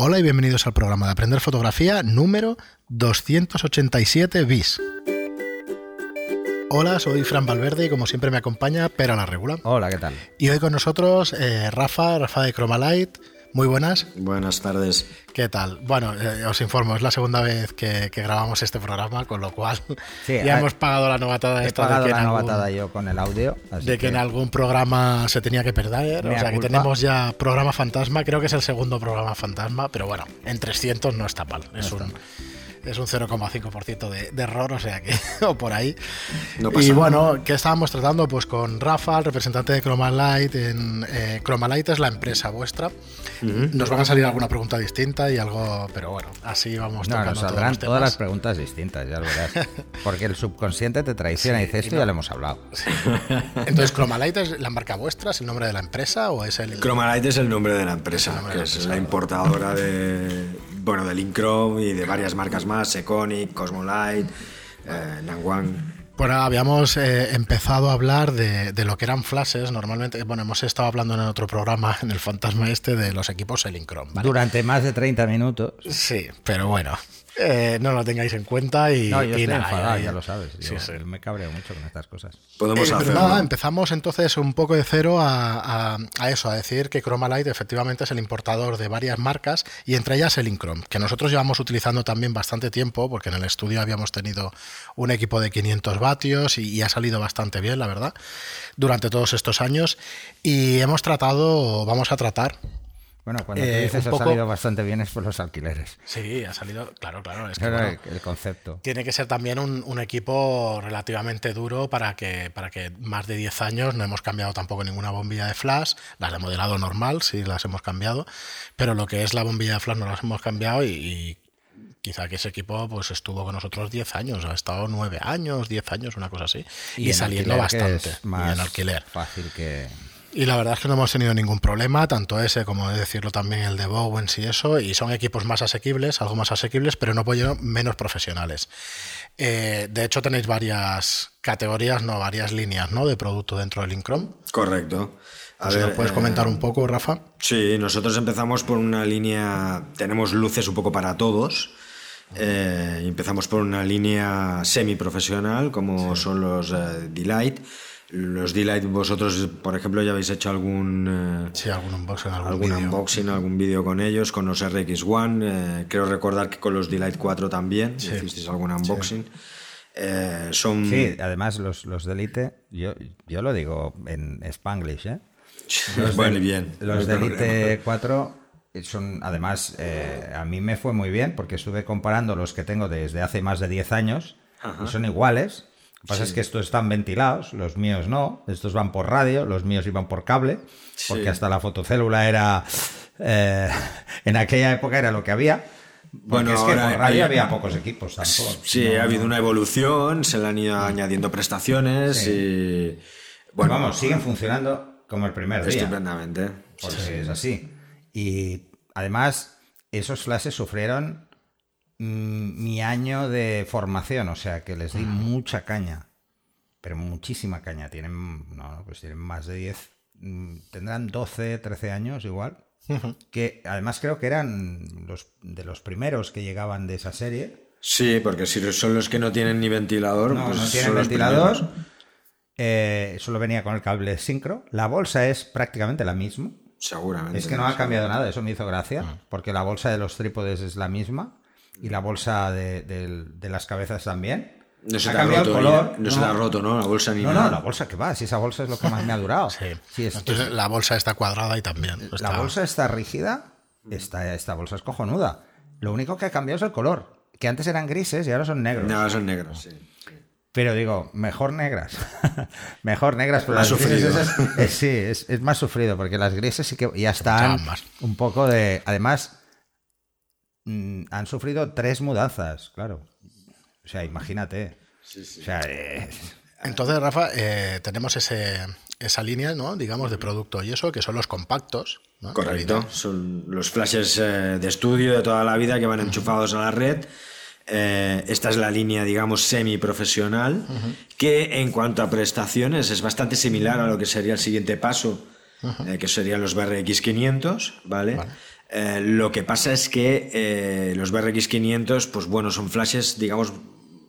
Hola y bienvenidos al programa de Aprender Fotografía número 287 bis. Hola, soy Fran Valverde y como siempre me acompaña Pera la Regula. Hola, ¿qué tal? Y hoy con nosotros eh, Rafa, Rafa de Chromalight. Muy buenas. Buenas tardes. ¿Qué tal? Bueno, eh, os informo, es la segunda vez que, que, grabamos este programa, con lo cual Sí, ya hemos pagado la novatada He esta de pagado que, la algún, novatada yo con el audio. así de que en algún programa se tenía que perder. O sea que tenemos ya programa fantasma, creo que es el segundo programa fantasma, pero bueno, en 300 no está mal. Es un, es un 0,5% de, de error, o sea que, o por ahí. No pasa y nada. bueno, ¿qué estábamos tratando? Pues con Rafa, el representante de Chromalight. En, eh, Chromalight es la empresa vuestra. Nos van a salir alguna pregunta distinta y algo, pero bueno, así vamos No, tocando nos todos saldrán los todas las preguntas distintas, ya lo verás. Porque el subconsciente te traiciona Sí, y dice esto y no- ya lo hemos hablado. Entonces, ¿Chromalight es la marca vuestra? ¿Es el nombre de la empresa o es el...? Chromalight es el nombre de la empresa, que la es la importadora de, bueno, del Inchrome y de varias marcas más, Econic, Cosmolight, eh, Nangwang. Bueno, habíamos eh, empezado a hablar de, de lo que eran flashes. Normalmente, bueno, hemos estado hablando en otro programa, en el fantasma este, de los equipos Elincrom. ¿vale? Durante más de 30 minutos. Sí, pero bueno, eh, no lo tengáis en cuenta y, No, yo y estoy nada, enfadado, y- ya lo sabes. Sí, Yo sí. me cabreo mucho con estas cosas. Podemos Eh, nada, empezamos entonces un poco de cero a, a- a eso, a decir que Chromalight efectivamente es el importador de varias marcas y entre ellas el Incrom, que nosotros llevamos utilizando también bastante tiempo porque en el estudio habíamos tenido un equipo de 500 vatios y, y ha salido bastante bien, la verdad, durante todos estos años y hemos tratado, vamos a tratar. Bueno, cuando Eh, tú dices ha poco- salido bastante bien es por los alquileres. Sí, ha salido, claro, claro, es que bueno, el, el concepto. tiene que ser también un, un equipo relativamente duro para que, para que más de 10 años no hemos cambiado tampoco ninguna bombilla de flash, las de modelado normal sí las hemos cambiado, pero lo que es la bombilla de flash no las hemos cambiado y, y quizá que ese equipo pues estuvo con nosotros 10 años, ha estado 9 años, 10 años, una cosa así, y, en saliendo bastante, es y más en alquiler. fácil que... Y la verdad es que no hemos tenido ningún problema, tanto ese como de decirlo también el de Bowens y eso, y son equipos más asequibles, algo más asequibles, pero no por ello menos profesionales. Eh, de hecho, tenéis varias categorías, no, varias líneas ¿no? de producto dentro del Incrom. Correcto. A ver, puedes eh, comentar un poco, Rafa. Sí, nosotros empezamos por una línea, tenemos luces un poco para todos. Eh, empezamos por una línea semiprofesional, como son los eh, D-Light. Los D-Light, vosotros, por ejemplo, ya habéis hecho algún, eh, Sí, algún unboxing, algún, algún vídeo. unboxing, algún vídeo con ellos, con los RX1. eh, creo recordar que con los D-Light 4 también hicisteis algún unboxing. Eh, son. Sí, además los, los de Elite, yo, yo lo digo en Spanglish, ¿eh? bueno, y bien. Los hay de problema. Elite 4 son, además, eh, a mí me fue muy bien porque estuve comparando los que tengo desde hace más de 10 años y son iguales. Pasa es que estos están ventilados, los míos no. Estos van por radio, los míos iban por cable, porque Sí. hasta la fotocélula era. eh, en aquella época era lo que había. Bueno, es que ahora por radio hay- había pocos equipos tampoco. Sí, ha habido una evolución, se le han ido añadiendo prestaciones y. Bueno, vamos, siguen funcionando como el primer día. estupendamente. porque es así. Y además, esos flashes sufrieron mi año de formación, o sea que les di mucha caña, pero muchísima caña. Tienen, no, no, pues tienen más de 10, mm, tendrán 12, 13 años igual. Que además creo que eran los de los primeros que llegaban de esa serie. Sí, porque si son los que no tienen ni ventilador, No, pues no tienen son ventilador. eh, solo venía con el cable sincro. La bolsa es prácticamente la misma. Seguramente. Es que no ha cambiado nada, eso me hizo gracia, porque la bolsa de los trípodes es la misma y la bolsa de, del- de las cabezas también. No se Ha te ha cambiado roto, el color. ni- no, se te ha roto, ¿no? La bolsa ni No, nada. no, la bolsa que va, si esa bolsa es lo que más me ha durado. Sí. Sí, es- Entonces la bolsa está cuadrada y también. la está- bolsa está rígida, esta, esta bolsa es cojonuda. Lo único que ha cambiado es el color, que antes eran grises y ahora son negros. No, son negros, sí. Pero digo, mejor negras. mejor negras, pero Más las grises sufrido. esas- eh, sí, es, es más sufrido, porque las grises sí que ya están un poco de. Además, mm, han sufrido tres mudanzas, claro. O sea, imagínate. O sea, eh, Entonces, Rafa, eh, tenemos ese, esa línea, ¿no? digamos, de producto y eso, que son los compactos. Correcto. Son los flashes eh, de estudio de toda la vida que van enchufados a la red. Eh, esta es la línea, digamos, semiprofesional, que en cuanto a prestaciones es bastante similar a lo que sería el siguiente paso, eh, que serían los BRX 500, ¿vale? Eh, lo que pasa es que eh, los BRX 500, pues bueno, son flashes, digamos,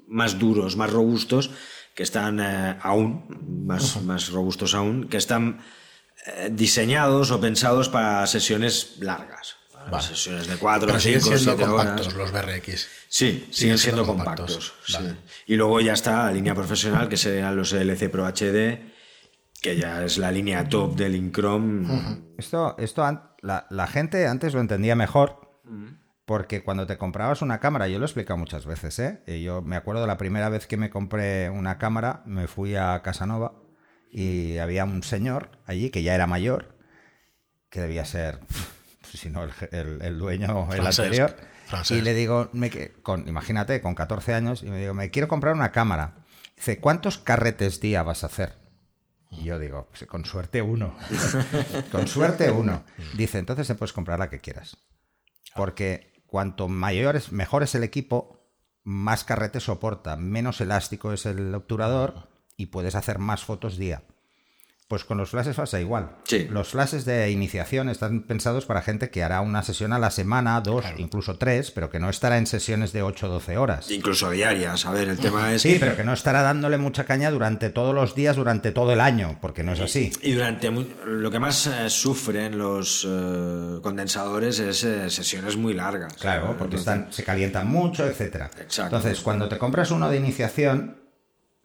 más duros, más robustos, que están eh, aún, más, más robustos aún, que están diseñados o pensados para sesiones largas. para Sesiones de 4 Pero o siguen 5 siendo 7 compactos horas. los BRX. Sí, siguen siendo compactos. sí. Y luego ya está la línea profesional, que serían los LC Pro HD, que ya es la línea top del Inchrome. Esto, esto an- la, la gente antes lo entendía mejor porque cuando te comprabas una cámara, yo lo he explicado muchas veces, ¿eh? Y yo me acuerdo la primera vez que me compré una cámara, me fui a Casanova y había un señor allí que ya era mayor, que debía ser, si no el, je- el- el dueño, el anterior. Y le digo, me con, imagínate, con 14 años, y me digo, me quiero comprar una cámara. Dice, ¿cuántos carretes día vas a hacer? Y yo digo, pues, con suerte uno. con suerte uno. Dice, entonces te puedes comprar la que quieras. Porque cuanto mayor es, mejor es el equipo, más carrete soporta, menos elástico es el obturador y puedes hacer más fotos día. Pues con los flashes pasa igual. Sí. Los flashes de iniciación están pensados para gente que hará una sesión a la semana, dos, incluso tres, pero que no estará en sesiones de 8 o 12 horas. Incluso diarias. A ver, el tema es. Sí, pero que no estará dándole mucha caña durante todos los días, durante todo el año, porque no es así. Y durante lo que más eh, sufren los eh, condensadores es eh, sesiones muy largas. Claro, porque están, se calientan mucho, etcétera. Exacto. Entonces, cuando te compras uno de iniciación,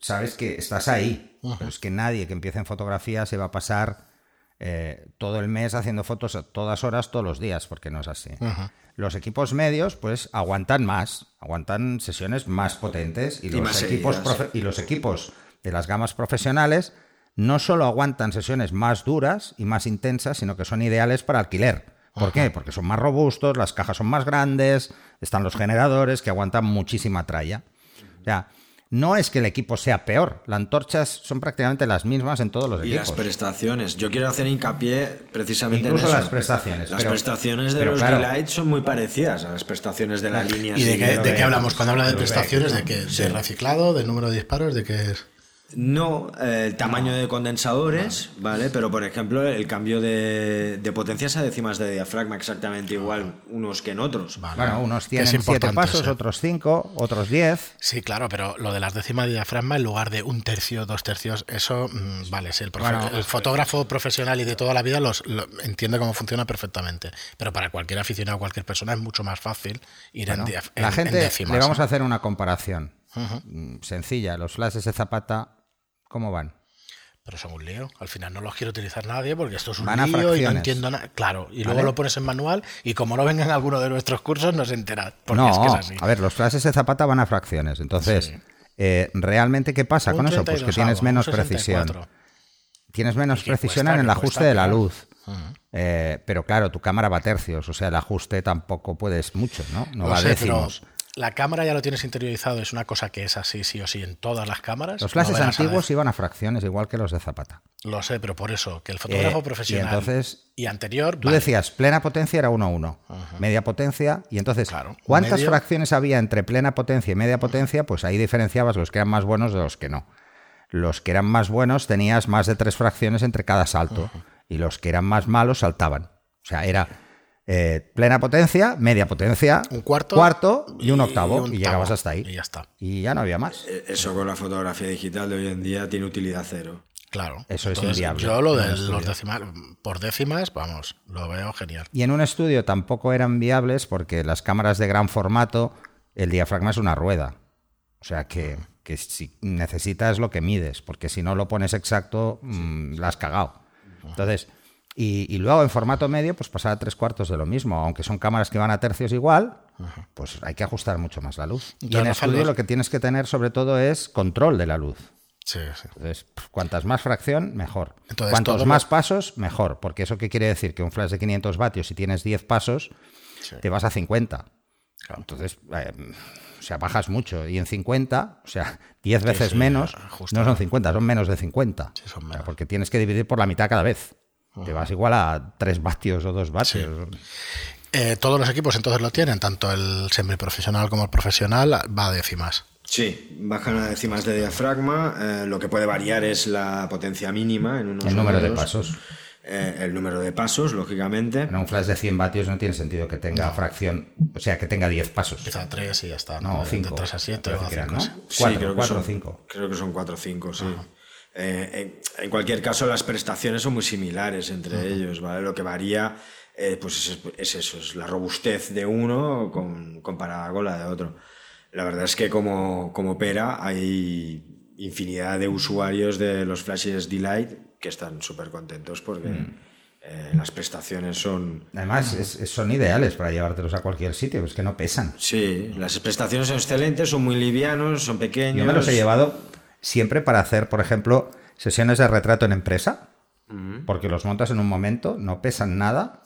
sabes que estás ahí. Pero es que nadie que empiece en fotografía se va a pasar eh, todo el mes haciendo fotos a todas horas, todos los días, porque no es así. Los equipos medios, pues, aguantan más, aguantan sesiones más potentes y, los más equipos y los equipos de las gamas profesionales no solo aguantan sesiones más duras y más intensas, sino que son ideales para alquiler. ¿Por qué? Porque son más robustos, las cajas son más grandes, están los generadores que aguantan muchísima tralla. O sea, no es que el equipo sea peor, las antorchas son prácticamente las mismas en todos los Y equipos. las prestaciones. Yo quiero hacer hincapié precisamente Incluso en eso. las prestaciones, Las pero- prestaciones de pero los claro. Delight son muy parecidas a las prestaciones de la línea. ¿Y de qué, que- de qué hablamos? Cuando habla de prestaciones, ¿de qué? ¿De reciclado? ¿De número de disparos? ¿De qué es? No, eh, el tamaño de condensadores, ¿vale? Pero, por ejemplo, el cambio de, de potencias a décimas de diafragma exactamente igual unos que en otros. Vale. Bueno, unos tienen siete importante, pasos, sí. otros cinco, otros diez. Sí, claro, pero lo de las décimas de diafragma en lugar de un tercio, dos tercios, eso, mm, vale, sí, el, profe- Bueno, el fotógrafo profesional y de toda la vida los, lo- entiende cómo funciona perfectamente. Pero para cualquier aficionado, cualquier persona, es mucho más fácil ir en, la en- en gente, décimas. le vamos ¿eh? a hacer una comparación mm, sencilla. Los flashes de Zapata, ¿cómo van? Pero son un lío. Al final no los quiere utilizar nadie porque esto es un Van lío y no entiendo nada. Claro, y luego ¿Vale? lo pones en manual y como no vengan alguno de nuestros cursos, no se entera. Porque no, es que es así. a ver, los flashes de Zapata van a fracciones. Entonces, Sí. eh, ¿realmente qué pasa Un con eso? Pues que 32 tienes algo, menos precisión. 64. Tienes menos precisión cuesta, en el ajuste cuesta, de la luz. Eh, pero claro, tu cámara va a tercios, o sea, el ajuste tampoco puedes mucho, ¿no? No va a pero décimos. La cámara ya lo tienes interiorizado, es una cosa que es así, sí o sí, en todas las cámaras. Los flashes No a antiguos iban a fracciones, igual que los de Zapata. Lo sé, pero por eso, que el fotógrafo Eh, y profesional y, entonces, anterior. Tú vale. decías, plena potencia era 1-1, media potencia, y entonces, Claro, ¿cuántas medio- fracciones había entre plena potencia y media potencia? Pues ahí diferenciabas los que eran más buenos de los que no. Los que eran más buenos tenías más de tres fracciones entre cada salto, y los que eran más malos saltaban. O sea, era eh, plena potencia, media potencia, Un cuarto, cuarto y un octavo, y, un llegabas octavo, hasta ahí. Y ya está. Y ya no había más. Eh, Eso con la fotografía digital de hoy en día tiene utilidad cero. Claro. Eso es inviable Yo lo de un los estudio. decimal, por décimas, vamos, lo veo genial. Y en un estudio tampoco eran viables porque las cámaras de gran formato, el diafragma es una rueda. O sea que, que si necesitas lo que mides, porque si no lo pones exacto, mm, la has cagado. Entonces, y, y luego en formato medio, pues pasar a tres cuartos de lo mismo. Aunque son cámaras que van a tercios igual, pues hay que ajustar mucho más la luz. Y Ya, en estudio lo que tienes que tener sobre todo es control de la luz. Sí, sí. Entonces, cuantas más fracción, mejor. Entonces, Cuantos más lo- pasos, mejor. Porque eso qué quiere decir? Que un flash de 500 vatios, si tienes 10 pasos, Sí. te vas a 50. Claro. Entonces, eh, o sea, bajas mucho. Y en 50, o sea, 10 veces menos, no son 50, son menos de 50. Sí, son O sea, menos. porque tienes que dividir por la mitad cada vez. Te vas igual a 3 vatios o 2 vatios. Eh, todos los equipos entonces lo tienen, tanto el semiprofesional como el profesional, va a décimas. Sí, bajan a décimas de diafragma. eh, lo que puede variar es la potencia mínima en unos El número de pasos. eh, el número de pasos, lógicamente. En un flash de 100 vatios no tiene sentido que tenga fracción, o sea, que tenga 10 pasos. Quizá 3 y ya está. No, De 5. 3 a 7 o a 5, ¿no? sí. 4, creo que 4 o son- 5. Creo que son 4 o 5, sí. Eh, en, en cualquier caso, las prestaciones son muy similares entre ellos, ¿vale? Lo que varía, eh, pues es, es eso, es la robustez de uno con, comparada con la de otro. La verdad es que como, como Pera hay infinidad de usuarios de los flashes Delight que están súper contentos porque eh, las prestaciones son... Además, es- son ideales para llevártelos a cualquier sitio, es que no pesan. Sí, las prestaciones son excelentes, son muy livianos, son pequeños. Yo me los he llevado siempre para hacer, por ejemplo, sesiones de retrato en empresa, porque los montas en un momento, no pesan nada,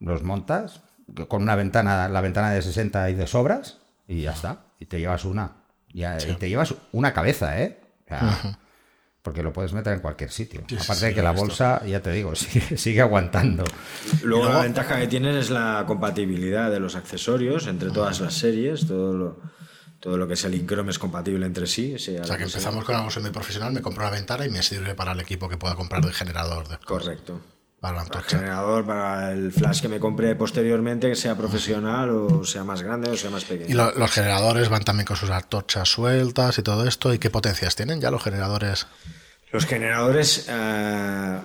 los montas con una ventana, la ventana de 60 y de sobras, y ya está, y te llevas una. Y te llevas una cabeza, ¿eh? O sea, Porque lo puedes meter en cualquier sitio. Sí, Aparte sí, de que la bolsa, ya te digo, sigue, sigue aguantando. Luego, luego- la ventaja que tienes es la compatibilidad de los accesorios entre todas las series, todo lo, todo lo que es el Inchrome es compatible entre sí. sea O sea, que sea. empezamos con algo semiprofesional, me compro una ventana y me sirve para el equipo que pueda comprar de generador de, Correcto. para la Para el generador, para el flash que me compre posteriormente, que sea profesional o sea más grande o sea más pequeño. Y lo- los generadores van también con sus antorchas sueltas y todo esto. ¿Y qué potencias tienen ya los generadores? Los generadores, eh,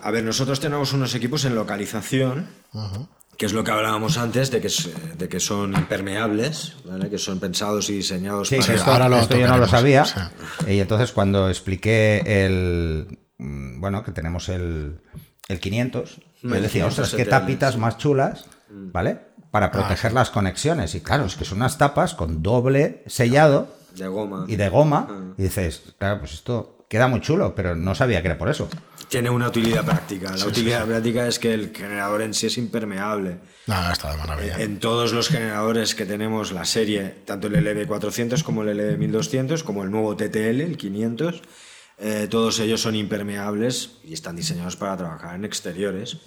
a ver, nosotros tenemos unos equipos en localización, que es lo que hablábamos antes, de que, de que son impermeables, ¿vale? que son pensados y diseñados Sí, para... esto, ahora lo esto yo no lo sabía. Y entonces cuando expliqué el... mm, Bueno, que tenemos el, el 500, yo El decía, 500 ostras, qué tapitas más chulas, ¿vale? Para proteger las conexiones. Y claro, es que son unas tapas con doble sellado De goma. y de goma. Y dices, claro, pues esto queda muy chulo, pero no sabía que era por eso. Tiene una utilidad práctica. La utilidad práctica es que el generador en sí es impermeable. Nada, está de maravilla. En todos los generadores que tenemos la serie, tanto el LB400 como el LB1200, como el nuevo TTL, el 500, eh, todos ellos son impermeables y están diseñados para trabajar en exteriores.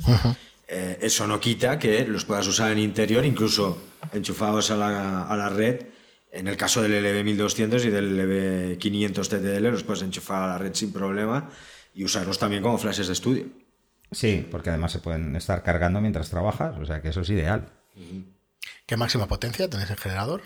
Eh, eso no quita que los puedas usar en interior, incluso enchufados a la, a la red. En el caso del LB1200 y del LB500 TTL, los puedes enchufar a la red sin problema y usarlos también como flashes de estudio. Sí, porque además se pueden estar cargando mientras trabajas, o sea que eso es ideal. ¿Qué máxima potencia tenéis en generador?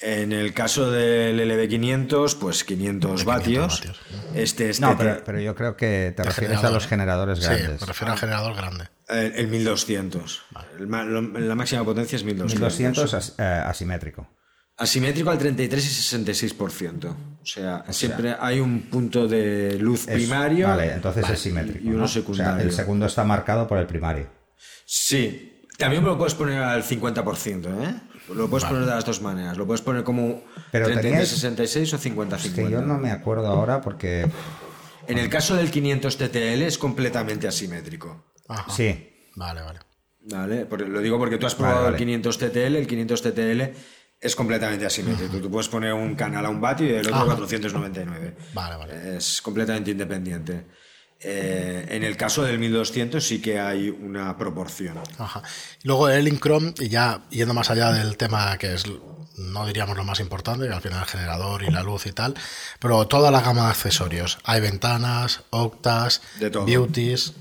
En el caso del LB500, pues 500 De 500 vatios. vatios. Este es No, pero, pero yo creo que te refieres a los generadores Sí, grandes. me refiero al generador grande. el, el 1200. El ma- lo- la máxima potencia es 1200. 1200 as- eh, asimétrico. Asimétrico al 33 y 66%. O sea, siempre hay un punto de luz Es- Primario. Vale, entonces vale, es simétrico. Y uno ¿no? secundario. O sea, el segundo está marcado por el primario. Sí. También me lo puedes poner al 50%, ¿eh? Lo puedes poner de las dos maneras. Lo puedes poner como Pero 33, teníais- 66 o 50-50. Es que yo no me acuerdo ahora porque. En el caso del 500 TTL es completamente asimétrico. Ajá. Sí. Vale, vale. Vale, lo digo porque tú has probado Vale, vale. el 500 TTL, el 500 TTL es completamente asimétrico. Tú puedes poner un canal a un vatio y el otro Ajá. 499. Vale, vale. Es completamente independiente. Eh, en el caso del 1200 sí que hay una proporción. Ajá. Luego el Incrom, y ya yendo más allá del tema que es, no diríamos lo más importante, que al final el generador y la luz y tal, pero toda la gama de accesorios. Hay ventanas, octas, De todo. beauties.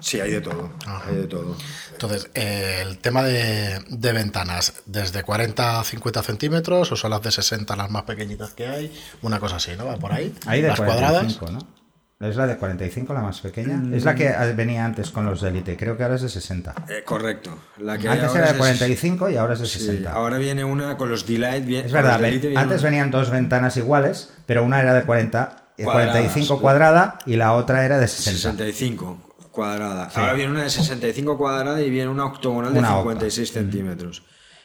Sí, hay de todo. Hay de todo. Entonces, eh, el tema de, de ventanas, desde 40 a 50 centímetros, o son las de 60 las más pequeñitas que hay, una cosa así, ¿no? Va por ahí. Ahí de las cuadradas. 45, ¿no? ¿Es la de 45 la más pequeña? Es la que venía antes con los de Elite, creo que ahora es de 60. Eh, correcto. La que hay Antes era es de 45 y ahora es de Sí, 60. ahora viene una con los D-Light. bien- Es verdad, ven- antes una- venían dos ventanas iguales, pero una era de 40, eh, Cuadradas. 45 cuadrada y la otra era de 60. 65 cuadrada. Ahora viene una de 65 cuadrada y viene una octogonal de Una octa. 56 centímetros.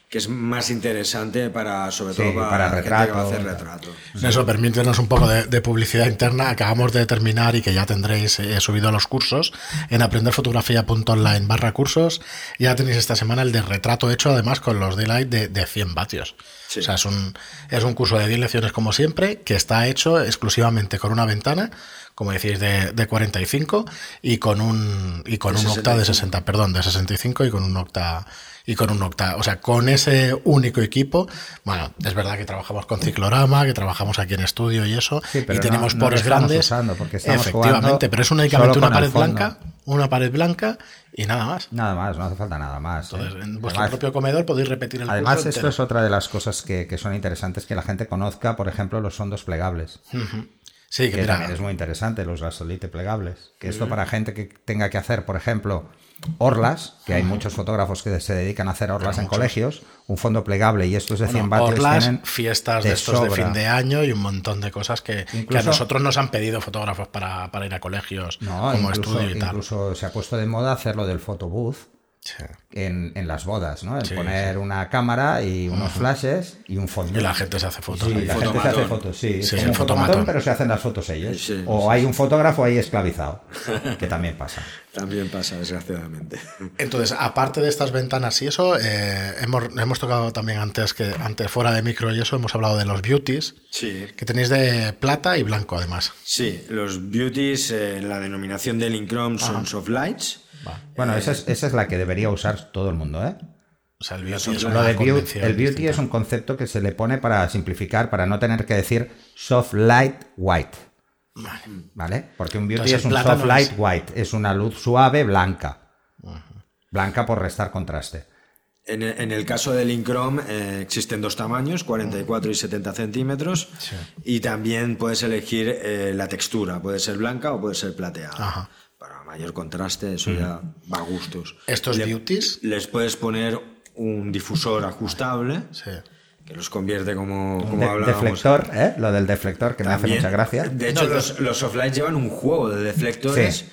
Que es más interesante para, sobre Sí, todo para, para la gente que va a retrato. hacer retrato. Eso, permítenos un poco de, de publicidad interna. Acabamos de terminar y que ya tendréis eh, subido los cursos en aprenderfotografía.online barra cursos. Ya tenéis esta semana el de retrato hecho además con los daylight de, de 100 vatios. Sí. O sea, es un, es un curso de 10 lecciones como siempre que está hecho exclusivamente con una ventana, como decís, de, de 45 y con un y con De un octa de 65. 60, perdón, de 65 y con un octa y con un octa, o sea, con ese único equipo, bueno, es verdad que trabajamos con ciclorama, que trabajamos aquí en estudio y eso, Sí, pero y tenemos no- no pores estamos grandes, usando porque estamos efectivamente, pero es únicamente una pared blanca, una pared blanca y nada más. Nada más, no hace falta nada más. ¿eh? En vuestro Además- propio comedor podéis repetir el Además, curso esto entero. es otra de las cosas que, que son interesantes que la gente conozca, por ejemplo, los sondos plegables. Sí, que que también es muy interesante, los gasolite plegables. Que esto para gente que tenga que hacer, por ejemplo, orlas, que hay muchos fotógrafos que se dedican a hacer orlas en colegios, un fondo plegable y estos de 100 Bueno, vatios orlas, tienen fiestas de de estos de fin de año y un montón de cosas que, que a nosotros nos han pedido fotógrafos para, para ir a colegios No, como incluso, estudio y tal. incluso se ha puesto de moda hacerlo del photobooth Sí. en, en las bodas, ¿no? El Sí, poner una cámara y unos flashes y un fondo. Y la gente se hace fotos. Sí, ahí. la gente se hace fotos, sí. Sí, como el un fotomatón, pero se hacen las fotos ellos. Sí, o hay un fotógrafo ahí esclavizado, que también pasa. También pasa, desgraciadamente. Entonces, aparte de estas ventanas y eso, eh, hemos, hemos tocado también antes que antes fuera de micro y eso, hemos hablado de los beauties, Sí. que tenéis de plata y blanco además. Sí, los beauties, eh, la denominación del Incrom son soft lights. Bueno, esa es, esa es la que debería usar todo el mundo, ¿eh? O sea, el beauty es una beauty, el es un concepto que se le pone para simplificar, para no tener que decir soft light white. ¿Vale? Porque un beauty Entonces, es un soft light es- white, es una luz suave blanca. Blanca por restar contraste. En el, en el caso del Incrom eh, existen dos tamaños, 44 y 70 centímetros. Y también puedes elegir eh, la textura, puede ser blanca o puede ser plateada. Ajá. Mayor contraste, eso ya va a gustos. Estos Le- beauties, Les puedes poner un difusor ajustable sí. que los convierte como, como De- hablábamos. deflector, ¿eh? Lo del deflector que me hace mucha gracia. De hecho, los, los softlights llevan un juego de deflectores Sí.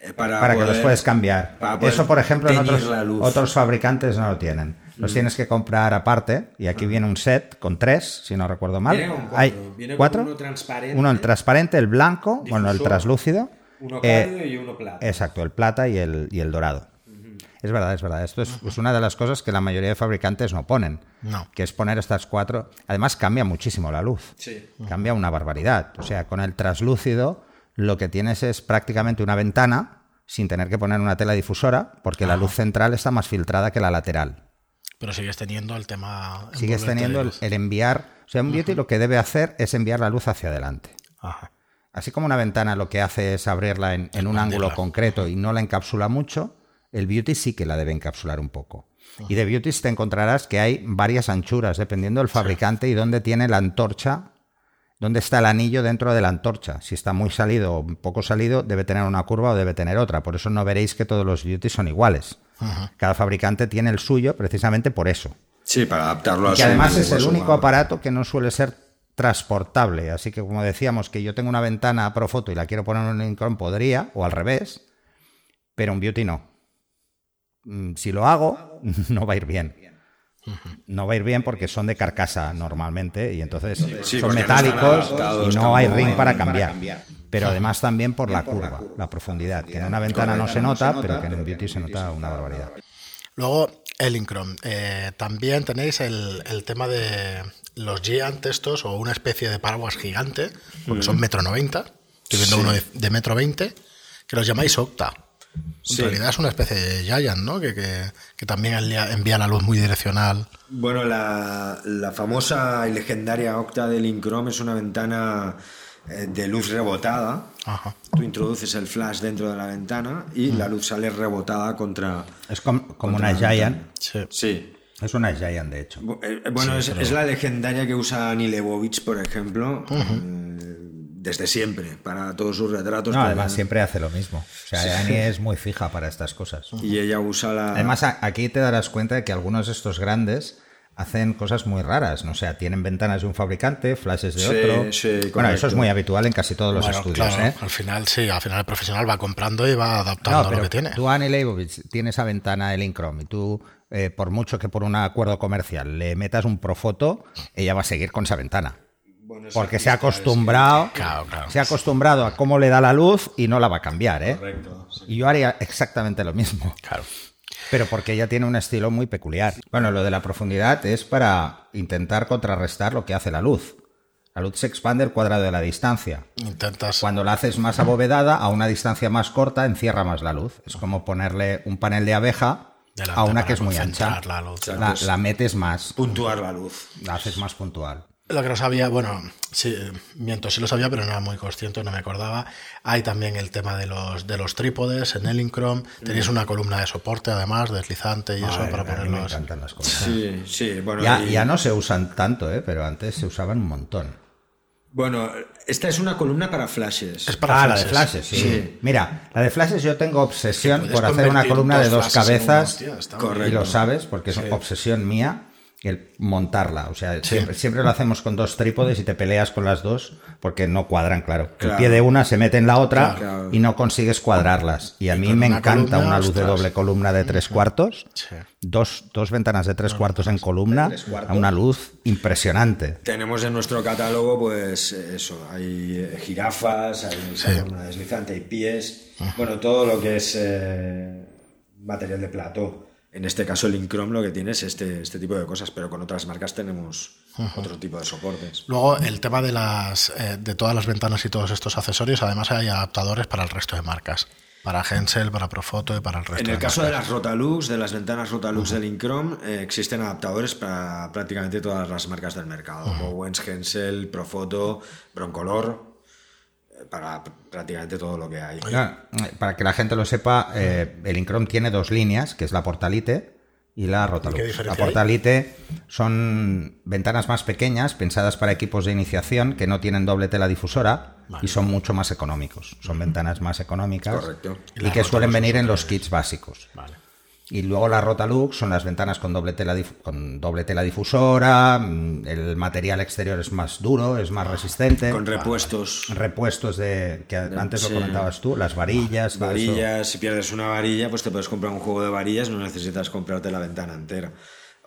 eh, para, para que los puedes cambiar. Eso, por ejemplo, en otros, otros fabricantes no lo tienen. Los tienes que comprar aparte. Y aquí viene un set con tres, si no recuerdo mal. Viene con cuatro. Hay Viene con cuatro. uno transparente. Uno el transparente, el blanco, bueno, el translúcido. Uno eh, cálido y uno plata. Exacto, el plata y el, y el dorado. Es verdad, es verdad. Esto es, es una de las cosas que la mayoría de fabricantes no ponen. No. Que es poner estas cuatro. Además, cambia muchísimo la luz. Sí. Cambia una barbaridad. O sea, con el translúcido lo que tienes es prácticamente una ventana sin tener que poner una tela difusora, porque la luz central está más filtrada que la lateral. Pero sigues teniendo el tema. Sigues teniendo el enviar. O sea, un beauty lo que debe hacer es enviar la luz hacia adelante. Ajá. Así como una ventana lo que hace es abrirla en, en un ángulo concreto y no la encapsula mucho, el beauty sí que la debe encapsular un poco. Y de beauties te encontrarás que hay varias anchuras dependiendo del fabricante y dónde tiene la antorcha, dónde está el anillo dentro de la antorcha. Si está muy salido o poco salido, debe tener una curva o debe tener otra. Por eso no veréis que todos los beauties son iguales. Cada fabricante tiene el suyo precisamente por eso. Sí, para adaptarlo a Y su- además es el único aparato que no suele ser transportable. Así que como decíamos que yo tengo una ventana pro foto y la quiero poner en un Incron, podría, o al revés, pero un beauty no. Mm, Si lo hago, no va a ir bien. No va a ir bien porque son de carcasa normalmente y entonces Sí, son no metálicos y no hay ring para cambiar. Pero además también por la curva, la profundidad, que en una ventana no se nota, pero que en un beauty se nota una barbaridad. Luego, Elincrom. Eh, también tenéis el, el tema de los Giant estos, o una especie de paraguas gigante, porque son metro noventa. Estoy viendo Sí. uno de, de metro veinte, que los llamáis Octa. En Sí. realidad es una especie de Giant, ¿no? Que, que, que también envía envía la luz muy direccional. Bueno, la, la famosa y legendaria octa del Incrom es una ventana eh, de luz rebotada. Ajá. Tú introduces el flash dentro de la ventana y la luz sale rebotada contra... Es com- como contra una Giant. Sí. Sí. Es una Giant, de hecho. Bu- eh, Bueno, es, es la legendaria que usa Annie Leibovitz, por ejemplo, eh, desde siempre, para todos sus retratos. No, además siempre hace lo mismo. O sea, Annie es muy fija para estas cosas. Y ella usa la... Además, aquí te darás cuenta de que algunos de estos grandes hacen cosas muy raras. ¿no? O sea, tienen ventanas de un fabricante, flashes de Sí, otro. sí, bueno, eso es muy habitual en casi todos los Bueno, estudios. claro, ¿eh? al final sí, al final el profesional va comprando y va adaptando No, lo que tiene. tú, Annie Leibovitz, tienes esa ventana de Linkrom y tú, eh, por mucho que por un acuerdo comercial le metas un Profoto, ella va a seguir con esa ventana. Bueno, Porque se ha acostumbrado, Claro, claro. se ha acostumbrado a cómo le da la luz y no la va a cambiar, ¿eh? Correcto, sí. Y yo haría exactamente lo mismo. Claro. Pero porque ella tiene un estilo muy peculiar. Bueno, lo de la profundidad es para intentar contrarrestar lo que hace la luz. La luz se expande el cuadrado de la distancia. Intentas. Cuando la haces más abovedada, a una distancia más corta, encierra más la luz. Es como ponerle un panel de abeja a una que es muy ancha. La luz. La, la metes más, Puntuar la luz. la haces más puntual. Lo que no sabía, bueno, sí, miento, sí lo sabía, pero no era muy consciente, no me acordaba. Hay también el tema de los, de los trípodes en Elinchrom. Tenéis una columna de soporte, además, deslizante y eso para mí me ponerlos. encantan las cosas. Sí, sí, bueno. Ya, y- ya no se usan tanto, ¿eh? pero antes se usaban un montón. Bueno, esta es una columna para flashes. Es para ah, la de flashes. flashes, sí. Mira, la de flashes yo tengo obsesión por hacer una columna de dos flashes cabezas. hostia, está muy Correcto. y lo sabes, porque es obsesión mía el montarla. O sea, Sí. siempre, siempre lo hacemos con dos trípodes y te peleas con las dos porque no cuadran, claro. El pie de una se mete en la otra Claro. y no consigues cuadrarlas. Y a mí me una encanta columna, una luz de doble columna de tres cuartos. Sí. Dos, dos ventanas de tres cuartos en columna cuartos. a una luz impresionante. Tenemos en nuestro catálogo, pues eso, hay eh, jirafas, hay Sí. columna deslizante, hay pies, bueno, todo lo que es eh, material de plató. En este caso, el Incrom lo que tiene es este, este tipo de cosas, pero con otras marcas tenemos otro tipo de soportes. Luego, el tema de, las, eh, de todas las ventanas y todos estos accesorios, además hay adaptadores para el resto de marcas. Para Hensel, para Profoto y para el resto En el de caso de marcas. las Rotalux, de las ventanas Rotalux del Incrom, eh, existen adaptadores para prácticamente todas las marcas del mercado. Bowens, Hensel, Profoto, Broncolor, para pr- prácticamente todo lo que hay. Oiga, para que la gente lo sepa, eh, el Incrom tiene dos líneas, que es la Portalite y la Rotalux. ¿Qué La hay? Portalite son ventanas más pequeñas, pensadas para equipos de iniciación que no tienen doble tela difusora y son mucho más económicos. Son ventanas más económicas Correcto. Y y, que suelen venir en los kits básicos. Vale. Y luego la Rotalux son las ventanas con doble tela, con doble tela difusora, mm, el material exterior es más duro, es más resistente. Con repuestos. repuestos de que antes sí. lo comentabas tú, las varillas, eso. Varillas, si pierdes una varilla, pues te puedes comprar un juego de varillas, no necesitas comprarte la ventana entera.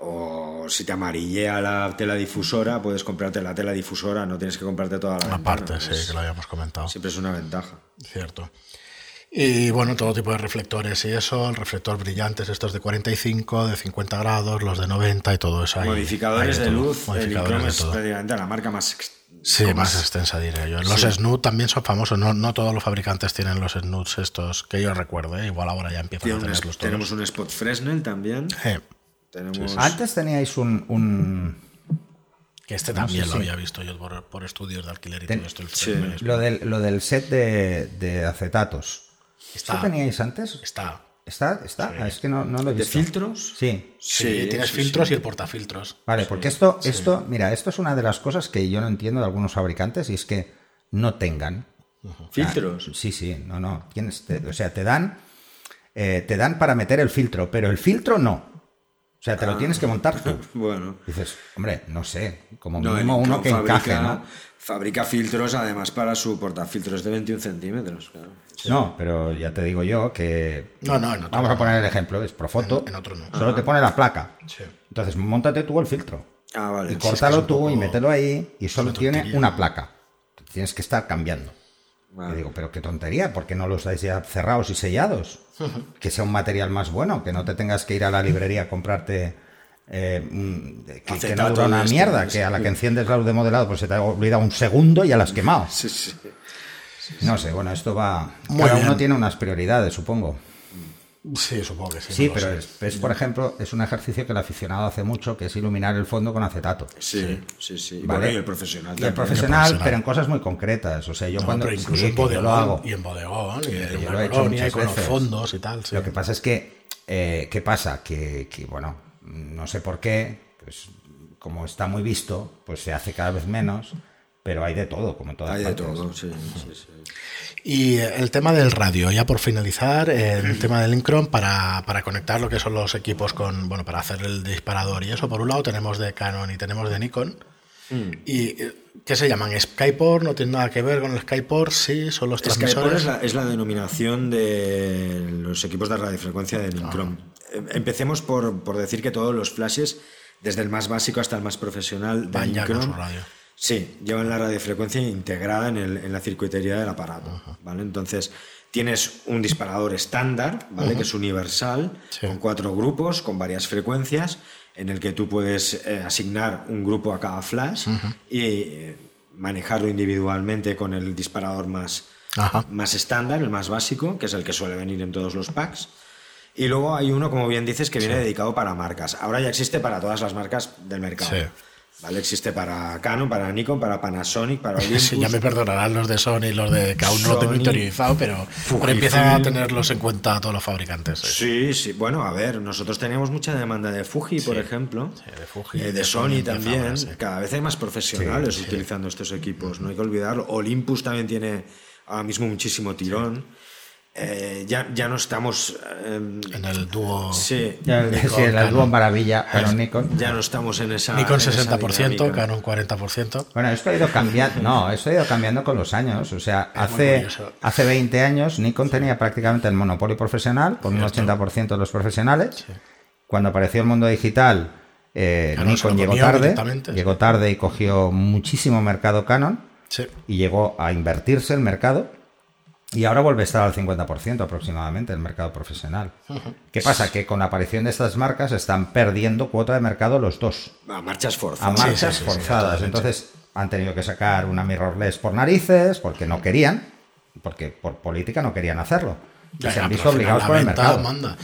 O si te amarillea la tela difusora, puedes comprarte la tela difusora, no tienes que comprarte toda la ventana. Aparte, sí, Es- que lo habíamos comentado. Siempre es una ventaja. Cierto. Y bueno, todo tipo de reflectores y eso, el reflector brillantes, estos de 45, de 50 grados, los de 90 y todo eso. Modificadores hay de, luz, el modificadores de todo. prácticamente la marca más... Sí, más extensa diría yo. Los Sí. Snoot también son famosos, no, no todos los fabricantes tienen los Snoots estos, que yo recuerde, igual ahora ya empiezan Tiene a tenerlos todos. tenemos un spot Fresnel también. Eh, Tenemos... Antes teníais un, un- que este también lo había visto yo por, por estudios de alquiler y Ten- todo esto. el Sí. Fresnel. lo, del, lo del set de, de acetatos. Está. ¿Esto teníais antes? Está. ¿Está? ¿Está? Ah, es que no, no lo he ¿De visto. filtros? Sí. Sí, tienes sí, filtros sí. y el portafiltros. Vale, porque esto, esto, mira, esto es una de las cosas que yo no entiendo de algunos fabricantes y es que no tengan. ¿Filtros? Sí, sí, no, no. Tienes, te- o sea, te dan, eh, te dan para meter el filtro, pero el filtro no. O sea, te lo tienes que montar tú. Bueno. Dices, hombre, no sé, como No, mínimo uno que encaje, fabrica, ¿no? fabrica filtros además para su portafiltros de 21 centímetros. claro. No, pero ya te digo yo que. No, no, otro Vamos a no. poner el ejemplo, es Profoto. En- en otro no. Solo te pone la placa. Sí. Entonces, montate tú el filtro. Ah, vale. Y Sí, córtalo es tú poco- y mételo ahí y solo tiene una ¿no? placa. Tienes que estar cambiando. Vale. Y digo, pero qué tontería, ¿por qué no los dais ya cerrados y sellados? que sea un material más bueno, que no te tengas que ir a la librería a comprarte eh, que, que no dura una este, mierda, que a la que enciendes la luz de modelado pues se te ha olvidado un segundo y ya la has quemado. Sí, sí. No sé, bueno, esto va... Muy cada bien. uno tiene unas prioridades, supongo. Sí, supongo que sí. Sí, no pero es, es, por ejemplo, es un ejercicio que el aficionado hace mucho, que es iluminar el fondo con acetato. Sí, sí, sí. Y, ¿vale? bueno, y el profesional. Y el profesional, profesional. pero en cosas muy concretas. O sea, yo No, cuando... pero incluso sí, en que yo lo hago. y en bodegón y en yo lo he hecho muchas con los fondos y tal. sí. Lo que pasa es que, eh, ¿qué pasa? Que, que, bueno, no sé por qué, pues como está muy visto, pues se hace cada vez menos, pero hay de todo, como en todas Hay de partes. todo, sí, sí, sí. Y eh, el tema del radio, ya por finalizar, eh, el tema del Incron para, para conectar lo que son los equipos con, bueno, para hacer el disparador y eso, por un lado tenemos de Canon y tenemos de Nikon. Mm. ¿Y eh, qué se llaman? ¿Skyport? ¿No tiene nada que ver con el Skyport? Sí, son los Skyport transmisores. es la, es la denominación de los equipos de radiofrecuencia de Nincrom. Em- Empecemos por, por decir que todos los flashes, desde el más básico hasta el más profesional de Van ya con Nincrom, su radio. Sí, llevan la radiofrecuencia integrada en, el- en la circuitería del aparato. ¿vale? Entonces, tienes un disparador estándar, ¿vale? que es universal, Sí. con cuatro grupos, con varias frecuencias, en el que tú puedes eh, asignar un grupo a cada flash y eh, manejarlo individualmente con el disparador más, más estándar, el más básico, que es el que suele venir en todos los packs. Y luego hay uno, como bien dices, que viene dedicado para marcas. Ahora ya existe para todas las marcas del mercado. Sí. ¿Vale? Existe para Canon, para Nikon, para Panasonic, para Olympus. Sí, ya me perdonarán los de Sony los de que aún no lo tengo interiorizado, pero, pero empiezan a tenerlos en cuenta todos los fabricantes. sí. Sí, sí. Bueno, a ver, nosotros teníamos mucha demanda de Fuji, por ejemplo. Sí, de Fuji, Eh, de Sony también. ahora. Cada vez hay más profesionales utilizando estos equipos, no hay que olvidarlo. Olympus también tiene ahora mismo muchísimo tirón. Eh, ya, ya no estamos. eh, En el dúo sí, Ya, Nikon, sí, el Canon. dúo maravilla, Canon Nikon. ya no estamos en esa. Nikon en esa 60%, dinámica. Canon 40%. Bueno, esto ha ido cambiando, no, esto ha ido cambiando con los años. O sea, hace, hace 20 años Nikon tenía prácticamente el monopolio profesional, con un 80% de los profesionales. Cuando apareció el mundo digital, eh, Canon Nikon llegó tarde, llegó tarde y cogió muchísimo mercado Canon Sí. y llegó a invertirse el mercado. Y ahora vuelve a estar al 50% aproximadamente el mercado profesional. ¿Qué pasa? Que con la aparición de estas marcas están perdiendo cuota de mercado los dos A marchas a forzadas. marchas sí, sí, forzadas. Entonces han tenido que sacar una mirrorless por narices, porque no querían, porque por política no querían hacerlo. Y Ya, se han visto obligados la por el mercado. manda.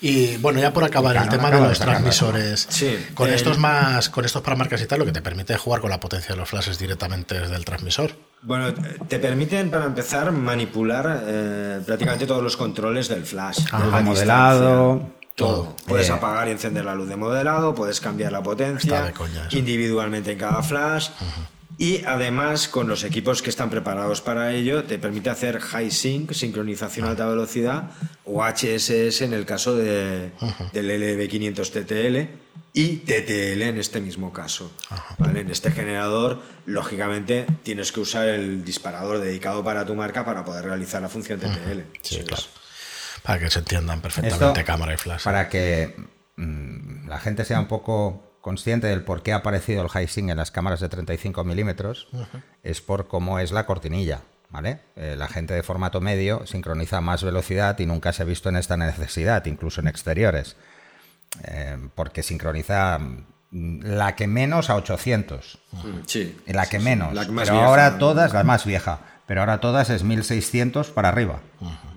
Y bueno, ya por acabar el tema de los transmisores, Sí, con el- estos más, con estos para marcas y tal, lo que te permite es jugar con la potencia de los flashes directamente desde el transmisor. Bueno, te permiten, para empezar, manipular eh, prácticamente todos los controles del flash. Ajá. modelado, Todo. Puedes Eh, apagar y encender la luz de modelado, puedes cambiar la potencia individualmente en cada flash. Y además, con los equipos que están preparados para ello, te permite hacer high sync, sincronización a alta velocidad, o HSS en el caso de, del LB500 TTL y TTL en este mismo caso. ¿vale? En este generador, lógicamente, tienes que usar el disparador dedicado para tu marca para poder realizar la función TTL. Sí, claro. Para que se entiendan perfectamente Esto, cámara y flash. para que mm, la gente sea un poco consciente del por qué ha aparecido el high sync en las cámaras de 35 milímetros, es por cómo es la cortinilla. ¿Vale? Eh, la gente de formato medio sincroniza más velocidad y nunca se ha visto en esta necesidad, incluso en exteriores. Eh, porque sincroniza mm, la que menos a 800. Mm, Sí. La que menos. La que más pero vieja. ahora todas, la más vieja. Pero ahora todas es 1600 para arriba.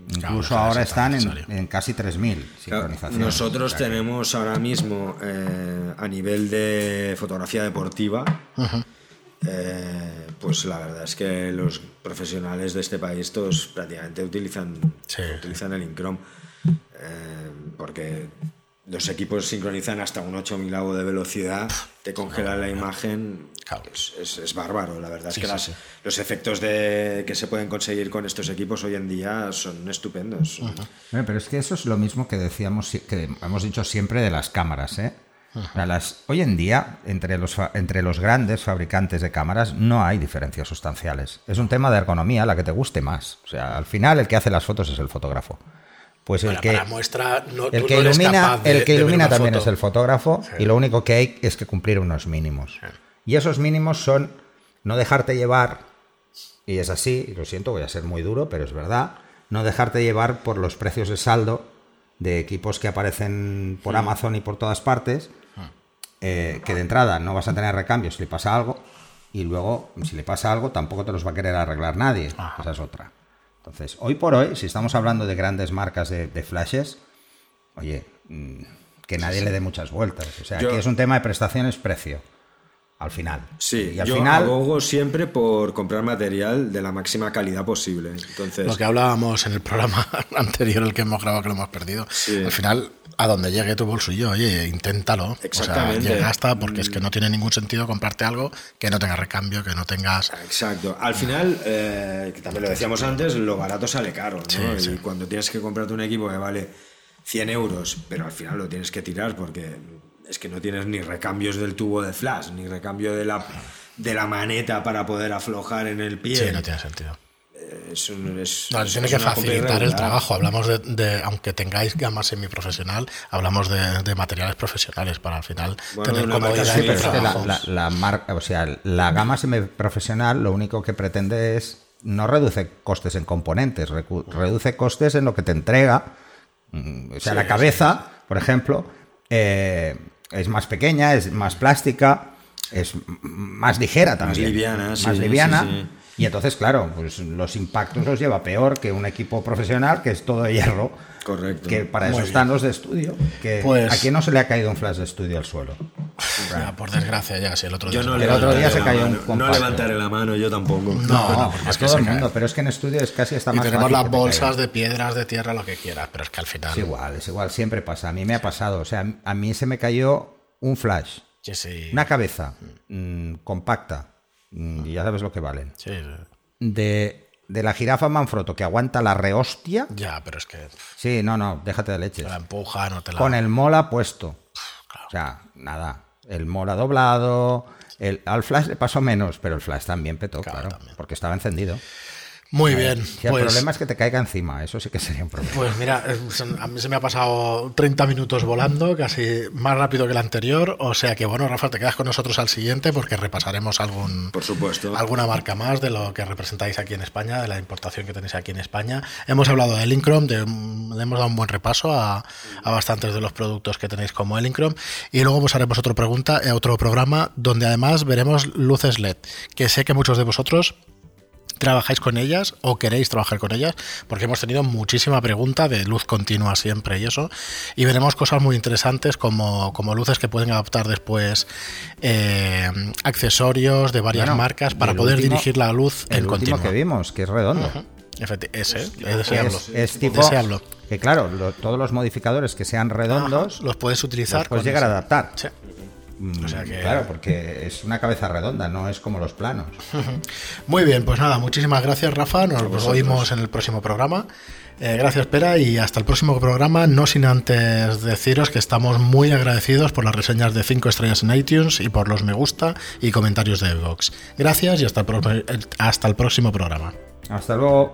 Incluso Claro, ahora están es en, casi 3000 Claro, sincronizaciones. Nosotros tenemos ahora mismo, eh, a nivel de fotografía deportiva, eh, pues la verdad es que los profesionales de este país todos prácticamente utilizan, Sí. utilizan el Incrom, eh, porque los equipos sincronizan hasta un 8000 de velocidad, te congelan la imagen, Claro. es, es- es bárbaro. La verdad Sí, es que sí, las- sí. los efectos de, que se pueden conseguir con estos equipos hoy en día son estupendos. Bueno, pero es que eso es lo mismo que decíamos, que hemos dicho siempre de las cámaras, ¿eh? Las, hoy en día, entre los, entre los grandes fabricantes de cámaras, no hay diferencias sustanciales. Es un tema de ergonomía, la que te guste más. O sea, al final el que hace las fotos es el fotógrafo. Pues el que, para muestra, no, el que no ilumina, de- el que ilumina también foto. es el fotógrafo y lo único que hay es que cumplir unos mínimos. Y esos mínimos son no dejarte llevar, y es así, y lo siento, voy a ser muy duro, pero es verdad, no dejarte llevar por los precios de saldo de equipos que aparecen por Amazon y por todas partes, eh, que de entrada no vas a tener recambios si le pasa algo, y luego, si le pasa algo, tampoco te los va a querer arreglar nadie. Ajá. Esa es otra. Entonces, hoy por hoy, si estamos hablando de grandes marcas de, de flashes, oye, mm, que nadie le dé muchas vueltas. O sea, Yo- aquí es un tema de prestaciones-precio, al final. Sí, y al yo final, abogo siempre por comprar material de la máxima calidad posible. Entonces, Lo que hablábamos en el programa anterior, el que hemos grabado, que lo hemos perdido. Sí. Al final, a donde llegue tu bolsillo, oye, inténtalo. Exactamente. O sea, llega hasta, porque es que no tiene ningún sentido comprarte algo que no tenga recambio, que no tengas. Exacto. Al final, eh, que también lo decíamos antes, lo barato sale caro. ¿no? Sí, y cuando tienes que comprarte un equipo que vale 100 euros, pero al final lo tienes que tirar porque es que no tienes ni recambios del tubo de flash, ni recambio de la, de la maneta para poder aflojar en el pie. Sí, no tiene sentido. Es un- es- No, es tiene que facilitar el trabajo. Hablamos de, de- aunque tengáis gama semiprofesional, hablamos de, de materiales profesionales para al final Bueno, tener comodidad Sí, la, la- la marca, o sea, la gama semiprofesional lo único que pretende es no reduce costes en componentes, reduce costes en lo que te entrega. Mm, O sea, la cabeza, por ejemplo, eh, es más pequeña, es más plástica. es más ligera también. Más liviana, sí, Más liviana. sí, sí. Y entonces, claro, pues los impactos los lleva peor que un equipo profesional que es todo de hierro. Correcto. Que para Muy eso bien. están los de estudio. Que Pues- ¿A quién no se le ha caído un flash de estudio al suelo? Ya, por desgracia, ya, sí, el otro Yo día. no se me- El otro día levantaré se la cayó un mano, No compacto. levantaré la mano, yo tampoco. No, No, no, es que todo el cae. mundo, pero es que en estudio es casi hasta Y más tenemos fácil las bolsas de piedras, de tierra, lo que quieras, pero es que al final. Es igual, es igual, siempre pasa. A mí me ha pasado. O sea, a mí se me cayó un flash, Sí, sí. una cabeza mm, compacta, mm, y ya sabes lo que valen, Sí, sí. de, de la jirafa Manfrotto que aguanta la rehostia. Ya, pero es que Sí, no, no, déjate de leches. te la empujan o te la. Con el mola puesto. O sea, nada. El mola doblado. El, al flash le pasó menos, pero el flash también petó, Claro, claro, también. porque estaba encendido. Muy bien. Si el Pues, problema es que te caiga encima, eso sí que sería un problema. pues mira, eh, a mí se me ha pasado 30 minutos volando, casi más rápido que el anterior. O sea que bueno, Rafa, te quedas con nosotros al siguiente porque repasaremos algún, Por supuesto. alguna marca más de lo que representáis aquí en España, de la importación que tenéis aquí en España. Hemos hablado de Elincrom, le hemos dado un buen repaso a, a bastantes de los productos que tenéis como Elincrom y luego pues haremos otro pregunta, eh, otro programa donde además veremos luces LED, que sé que muchos de vosotros trabajáis con ellas o queréis trabajar con ellas, porque hemos tenido muchísima pregunta de luz continua siempre y eso, y veremos cosas muy interesantes como, como luces que pueden adaptar después eh, accesorios de varias Bueno, marcas para poder último- dirigir la luz El en último continuo. que vimos, que es redondo. Ese. Es, es tipo que claro, lo- todos los modificadores que sean redondos Los puedes utilizar. los puedes llegar a adaptar. Sí. Mm, O sea que- Claro, porque es una cabeza redonda, no es como los planos. Muy bien, pues nada, muchísimas gracias Rafa, nos oímos en el próximo programa. Eh, gracias Pera y hasta el próximo programa, no sin antes deciros que estamos muy agradecidos por las reseñas de 5 estrellas en iTunes y por los me gusta y comentarios de Vox. Gracias y hasta el, pro- hasta el próximo programa. Hasta luego.